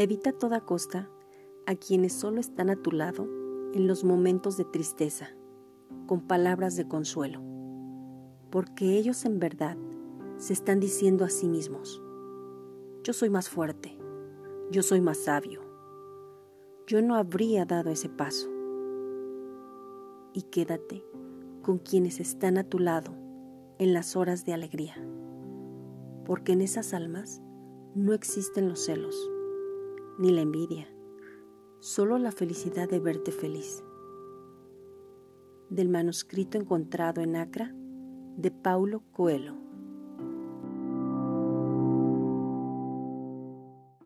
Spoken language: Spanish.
Evita a toda costa a quienes solo están a tu lado en los momentos de tristeza, con palabras de consuelo, porque ellos en verdad se están diciendo a sí mismos, yo soy más fuerte, yo soy más sabio, yo no habría dado ese paso. Y quédate con quienes están a tu lado en las horas de alegría, porque en esas almas no existen los celos ni la envidia, solo la felicidad de verte feliz. Del manuscrito encontrado en Acra de Paulo Coelho.